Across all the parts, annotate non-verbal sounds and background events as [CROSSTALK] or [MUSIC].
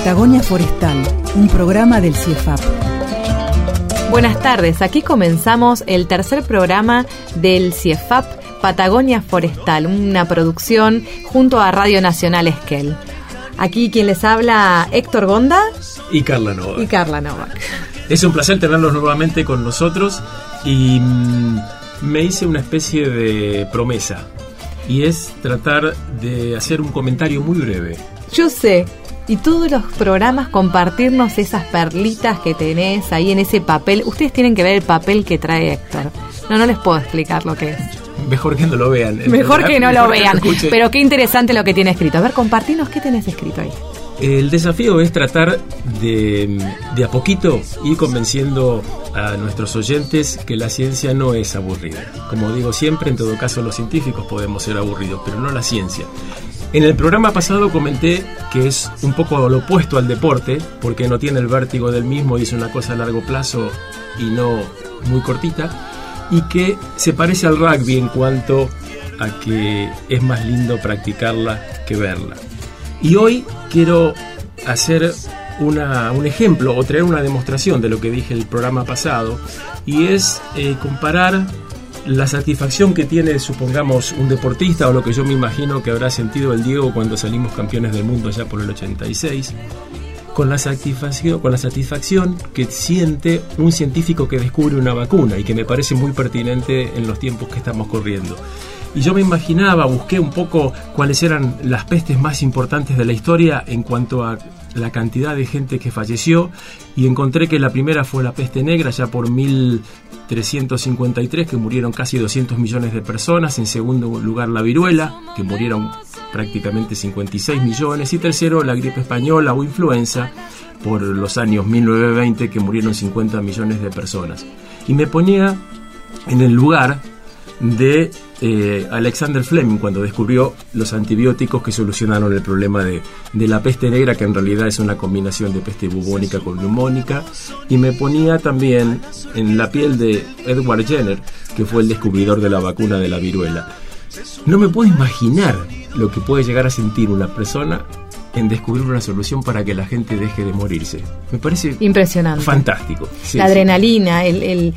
Patagonia Forestal, un programa del CIEFAP. Buenas tardes, aquí comenzamos el tercer programa del CIEFAP Patagonia Forestal, una producción junto a Radio Nacional Esquel. Aquí quien les habla, Héctor Gonda y Carla Nova. y Carla Novak. Es un placer tenerlos nuevamente con nosotros y mm, me hice una especie de promesa y es tratar de hacer un comentario muy breve. Yo sé, y todos los programas compartirnos esas perlitas que tenés ahí en ese papel. Ustedes tienen que ver el papel que trae Héctor. No, no les puedo explicar lo que es. Mejor que no lo vean. [LAUGHS] Mejor que no mejor lo vean. Pero qué interesante lo que tiene escrito. A ver, compartinos qué tenés escrito ahí. El desafío es tratar de, de a poquito ir convenciendo a nuestros oyentes que la ciencia no es aburrida. Como digo siempre, en todo caso los científicos podemos ser aburridos, pero no la ciencia. En el programa pasado comenté que es un poco lo opuesto al deporte, porque no tiene el vértigo del mismo y es una cosa a largo plazo y no muy cortita, y que se parece al rugby en cuanto a que es más lindo practicarla que verla. Y hoy quiero hacer una- un ejemplo o traer una demostración de lo que dije el programa pasado y es eh, comparar la satisfacción que tiene, supongamos, un deportista o lo que yo me imagino que habrá sentido el Diego cuando salimos campeones del mundo ya por el 86, con la satisfacción, con la satisfacción que siente un científico que descubre una vacuna y que me parece muy pertinente en los tiempos que estamos corriendo. Y yo me imaginaba, busqué un poco cuáles eran las pestes más importantes de la historia en cuanto a la cantidad de gente que falleció y encontré que la primera fue la peste negra ya por 1353 que murieron casi 200 millones de personas, en segundo lugar la viruela que murieron prácticamente 56 millones y tercero la gripe española o influenza por los años 1920 que murieron 50 millones de personas. Y me ponía en el lugar de eh, Alexander Fleming cuando descubrió los antibióticos que solucionaron el problema de, de la peste negra, que en realidad es una combinación de peste bubónica con neumónica, y me ponía también en la piel de Edward Jenner, que fue el descubridor de la vacuna de la viruela. No me puedo imaginar lo que puede llegar a sentir una persona en descubrir una solución para que la gente deje de morirse. Me parece Impresionante. fantástico. Sí, la adrenalina, el, el,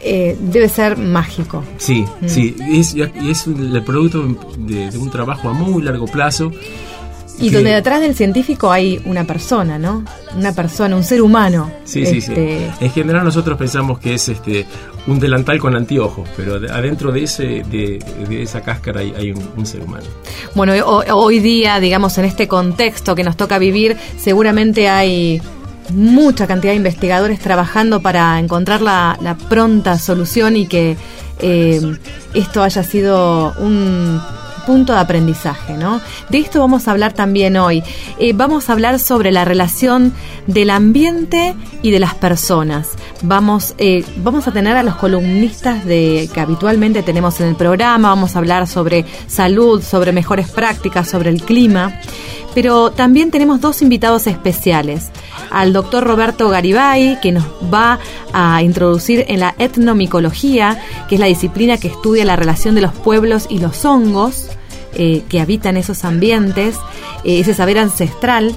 eh, debe ser mágico. Sí, Mm. sí, y es, es el producto de, de un trabajo a muy largo plazo. Y que- donde detrás del científico hay una persona, ¿no? Una persona, un ser humano. Sí, sí, sí. Este, En general nosotros pensamos que es este un delantal con anteojos, pero de- adentro de ese de, de esa cáscara hay, hay un, un ser humano. Bueno, ho- hoy día, digamos, en este contexto que nos toca vivir, seguramente hay mucha cantidad de investigadores trabajando para encontrar la, la pronta solución y que eh, esto haya sido un punto de aprendizaje, ¿no? De esto vamos a hablar también hoy. Eh, vamos a hablar sobre la relación del ambiente y de las personas. Vamos, eh, vamos a tener a los columnistas de, que habitualmente tenemos en el programa, vamos a hablar sobre salud, sobre mejores prácticas, sobre el clima. Pero también tenemos dos invitados especiales. Al doctor Roberto Garibay, que nos va a introducir en la etnomicología, que es la disciplina que estudia la relación de los pueblos y los hongos eh, que habitan esos ambientes, eh, ese saber ancestral.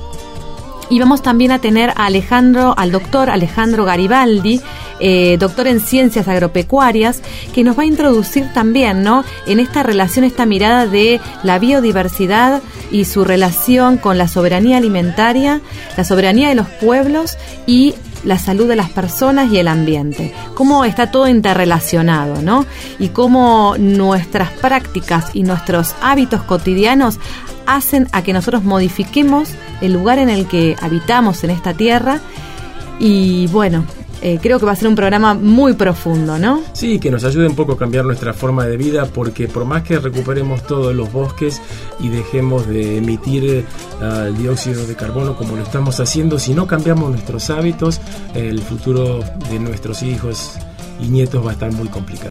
Y vamos también a tener a Alejandro, al doctor Alejandro Garibaldi, eh, doctor en ciencias agropecuarias, que nos va a introducir también, ¿no? En esta relación, esta mirada de la biodiversidad y su relación con la soberanía alimentaria, la soberanía de los pueblos y la salud de las personas y el ambiente. Cómo está todo interrelacionado, ¿no? Y cómo nuestras prácticas y nuestros hábitos cotidianos hacen a que nosotros modifiquemos el lugar en el que habitamos en esta tierra. Y bueno, eh, creo que va a ser un programa muy profundo, ¿no? Sí, que nos ayude un poco a cambiar nuestra forma de vida, porque por más que recuperemos todos los bosques y dejemos de emitir eh, el dióxido de carbono como lo estamos haciendo, si no cambiamos nuestros hábitos, el futuro de nuestros hijos y nietos va a estar muy complicado.